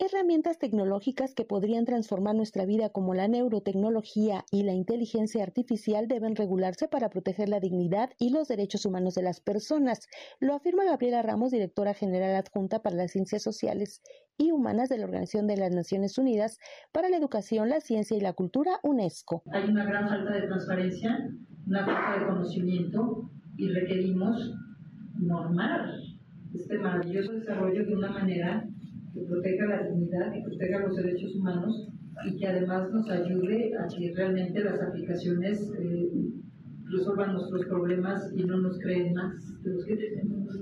Herramientas tecnológicas que podrían transformar nuestra vida como la neurotecnología y la inteligencia artificial deben regularse para proteger la dignidad y los derechos humanos de las personas, lo afirma Gabriela Ramos, directora general adjunta para las ciencias sociales y humanas de la Organización de las Naciones Unidas para la Educación, la Ciencia y la Cultura, UNESCO. Hay una gran falta de transparencia, una falta de conocimiento y requerimos normar este maravilloso desarrollo de una manera que proteja la dignidad, que proteja los derechos humanos y que además nos ayude a que realmente las aplicaciones eh, resuelvan nuestros problemas y no nos creen más de los que tenemos.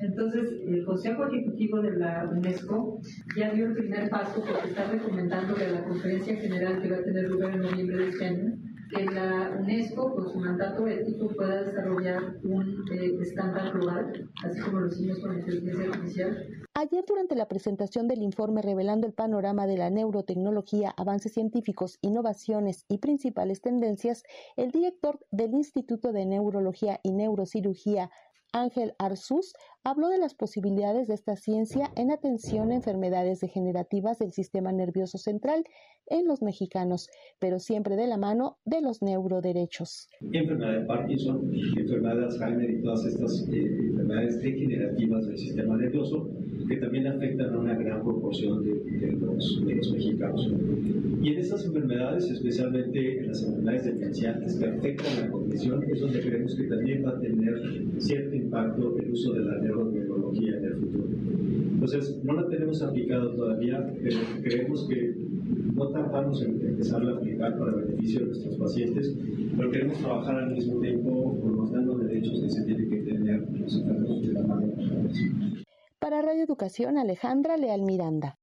Entonces, el Consejo Ejecutivo de la UNESCO ya dio el primer paso porque está recomendándole a la Conferencia General que va a tener lugar en noviembre de este año que la UNESCO, con su mandato ético, pueda desarrollar un eh, estándar global, así como lo hicimos con la inteligencia artificial. Ayer, durante la presentación del informe revelando el panorama de la neurotecnología, avances científicos, innovaciones y principales tendencias, el director del Instituto de Neurología y Neurocirugía, Ángel Arzús habló de las posibilidades de esta ciencia en atención a enfermedades degenerativas del sistema nervioso central en los mexicanos, pero siempre de la mano de los neuroderechos. Enfermedad de Parkinson, enfermedad de Alzheimer y todas estas eh, enfermedades degenerativas del sistema nervioso que también afectan a una gran proporción de, los, mexicanos. Y en estas enfermedades, especialmente en las enfermedades demenciantes que afectan la cognición, es donde creemos que también va a tener cierto impacto el uso de la neurotecnología en el futuro. Entonces, no la tenemos aplicada todavía, pero creemos que no tardamos en empezar a aplicar para beneficio de nuestros pacientes, pero queremos trabajar al mismo tiempo con los derechos que se tienen que tener los enfermos de la mano Para Radio Educación, Alejandra Leal Miranda.